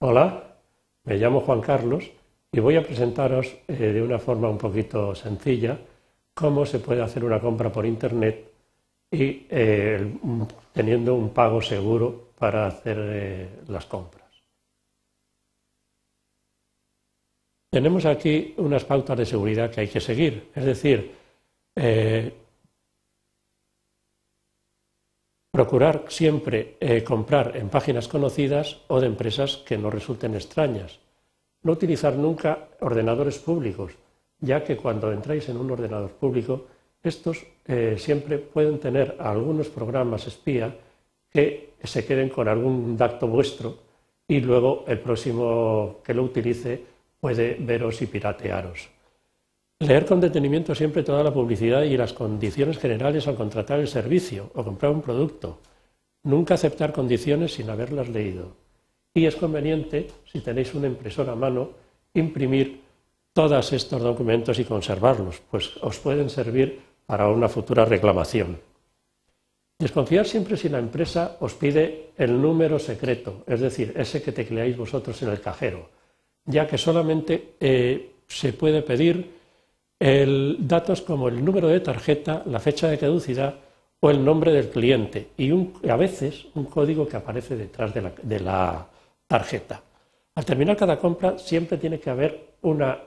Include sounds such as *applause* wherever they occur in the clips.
Hola, me llamo Juan Carlos y voy a presentaros eh, de una forma un poquito sencilla cómo se puede hacer una compra por Internet y eh, teniendo un pago seguro para hacer eh, las compras. Tenemos aquí unas pautas de seguridad que hay que seguir, es decir, Procurar siempre eh, comprar en páginas conocidas o de empresas que no resulten extrañas. No utilizar nunca ordenadores públicos, ya que cuando entráis en un ordenador público, estos eh, siempre pueden tener algunos programas espía que se queden con algún dato vuestro y luego el próximo que lo utilice puede veros y piratearos. Leer con detenimiento siempre toda la publicidad y las condiciones generales al contratar el servicio o comprar un producto. Nunca aceptar condiciones sin haberlas leído. Y es conveniente, si tenéis una impresora a mano, imprimir todos estos documentos y conservarlos, pues os pueden servir para una futura reclamación. Desconfiar siempre si la empresa os pide el número secreto, es decir, ese que tecleáis vosotros en el cajero, ya que solamente eh, se puede pedir el, datos como el número de tarjeta, la fecha de caducidad o el nombre del cliente y a veces un código que aparece detrás de la, tarjeta. Al terminar cada compra siempre tiene que haber una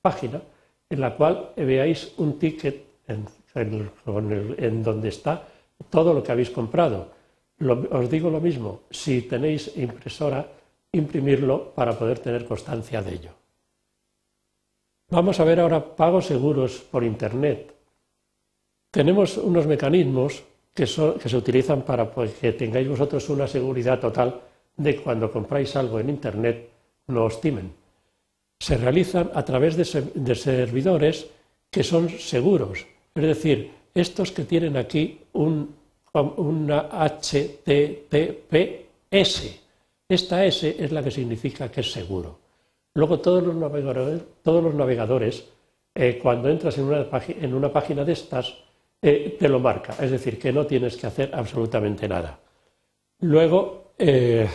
página en la cual veáis un ticket en, donde está todo lo que habéis comprado. os digo lo mismo, si tenéis impresora, imprimirlo para poder tener constancia de ello. Vamos a ver ahora pagos seguros por Internet. Tenemos unos mecanismos que, se utilizan para pues, que tengáis vosotros una seguridad total de cuando compráis algo en Internet no os timen. Se realizan a través de, servidores que son seguros, es decir, estos que tienen aquí un, una HTTPS. Esta S es la que significa que es seguro. Luego todos los navegadores, todos los navegadores eh, cuando entras en una, página de estas, eh, te lo marca, es decir, que no tienes que hacer absolutamente nada. Luego eh,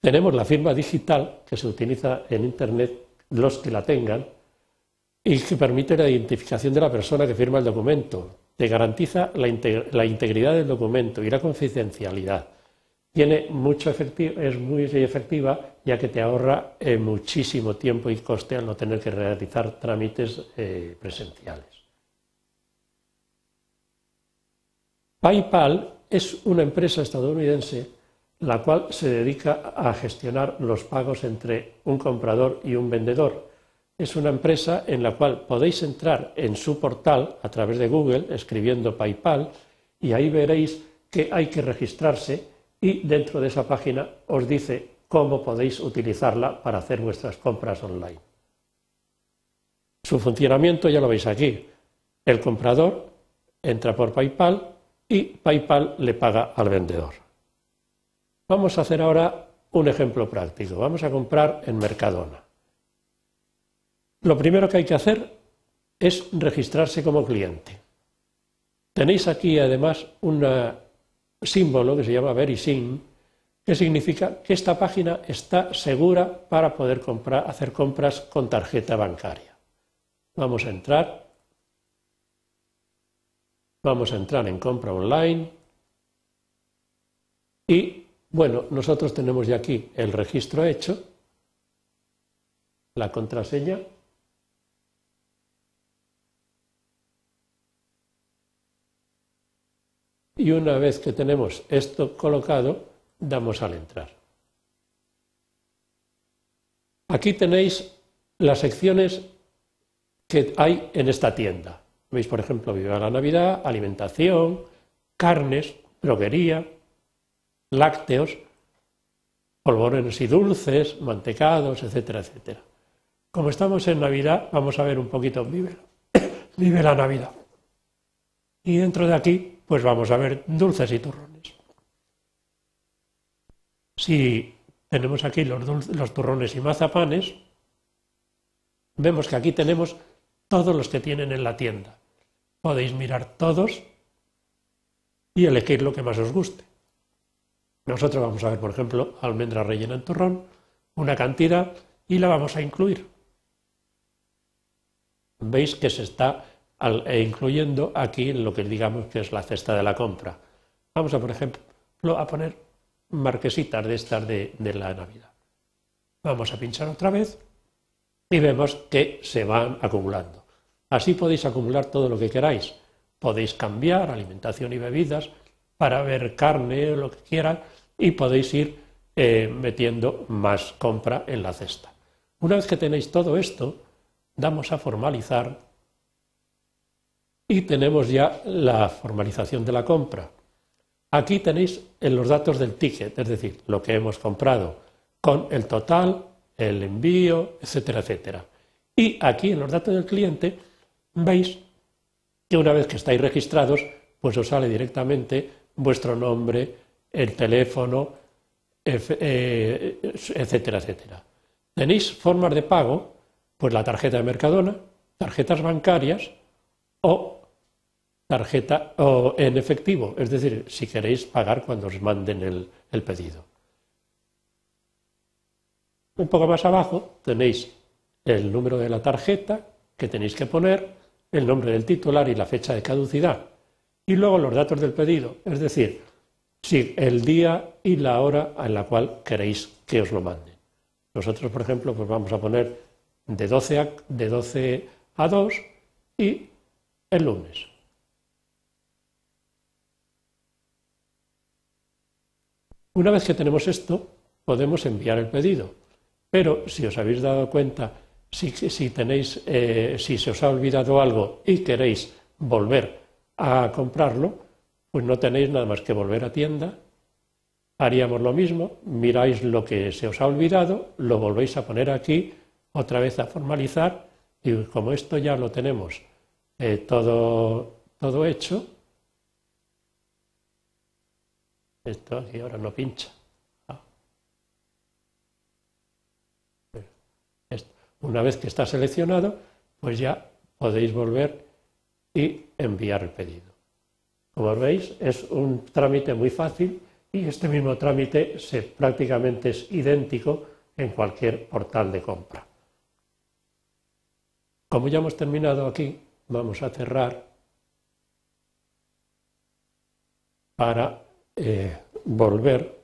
tenemos la firma digital que se utiliza en Internet, los que la tengan, y que permite la identificación de la persona que firma el documento. Te garantiza la integridad del documento y la confidencialidad tiene mucho efectivo, es muy efectiva ya que te ahorra eh, muchísimo tiempo y coste al no tener que realizar trámites eh, presenciales. PayPal es una empresa estadounidense la cual se dedica a gestionar los pagos entre un comprador y un vendedor. Es una empresa en la cual podéis entrar en su portal a través de Google escribiendo PayPal y ahí veréis que hay que registrarse y dentro de esa página os dice cómo podéis utilizarla para hacer vuestras compras online. Su funcionamiento ya lo veis aquí. El comprador entra por PayPal y PayPal le paga al vendedor. Vamos a hacer ahora un ejemplo práctico. Vamos a comprar en Mercadona. Lo primero que hay que hacer es registrarse como cliente. Tenéis aquí además una símbolo que se llama VeriSign, que significa que esta página está segura para poder comprar, hacer compras con tarjeta bancaria. Vamos a entrar. Vamos a entrar en compra online. Y bueno, nosotros tenemos ya aquí el registro hecho, la contraseña y una vez que tenemos esto colocado, damos al entrar. Aquí tenéis las secciones que hay en esta tienda. Veis, por ejemplo, Viva la Navidad, alimentación, carnes, droguería, lácteos, polvorones y dulces, mantecados, etcétera, etcétera. Como estamos en Navidad, vamos a ver un poquito Vive, *coughs* vive la Navidad. Y dentro de aquí pues vamos a ver dulces y turrones. Si tenemos aquí los, turrones y mazapanes, vemos que aquí tenemos todos los que tienen en la tienda. Podéis mirar todos y elegir lo que más os guste. Nosotros vamos a ver, por ejemplo, almendra rellena en torrón, una cantidad y la vamos a incluir. Veis que se está eh, incluyendo aquí lo que digamos que es la cesta de la compra. Vamos a, por ejemplo, a poner marquesitas de estas de, de la Navidad. Vamos a pinchar otra vez y vemos que se van acumulando. Así podéis acumular todo lo que queráis. Podéis cambiar alimentación y bebidas para ver carne o lo que quieran y podéis ir eh, metiendo más compra en la cesta. Una vez que tenéis todo esto, damos a formalizar y tenemos ya la formalización de la compra. Aquí tenéis en los datos del ticket, es decir, lo que hemos comprado, con el total, el envío, etcétera, etcétera. Y aquí en los datos del cliente veis que una vez que estáis registrados, pues os sale directamente vuestro nombre, el teléfono, eh, etcétera, etcétera. Tenéis formas de pago, pues la tarjeta de Mercadona, tarjetas bancarias o tarjeta o en efectivo, es decir, si queréis pagar cuando os manden el pedido. Un poco más abajo tenéis el número de la tarjeta que tenéis que poner, el nombre del titular y la fecha de caducidad. Y luego los datos del pedido, es decir, si el día y la hora en la cual queréis que os lo manden. Nosotros, por ejemplo, pues vamos a poner de 12 a, de 12 a 2 y el lunes. Una vez que tenemos esto, podemos enviar el pedido. Pero si os habéis dado cuenta, si, tenéis, eh, si se os ha olvidado algo y queréis volver a comprarlo, pues no tenéis nada más que volver a tienda, haríamos lo mismo, miráis lo que se os ha olvidado, lo volvéis a poner aquí, otra vez a formalizar, y como esto ya lo tenemos eh, todo, todo hecho, esto aquí ahora no pincha. Una vez que está seleccionado, pues ya podéis volver y enviar el pedido. Como veis, es un trámite muy fácil y este mismo trámite prácticamente es idéntico en cualquier portal de compra. Como ya hemos terminado aquí, vamos a cerrar para eh, volver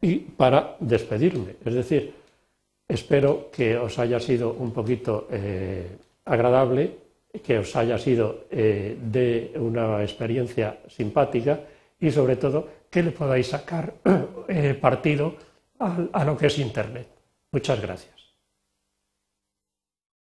y para despedirme. Es decir, espero que os haya sido un poquito eh, agradable, que os haya sido eh, de una experiencia simpática y sobre todo que le podáis sacar *clears throat* partido a lo que es Internet. Muchas gracias.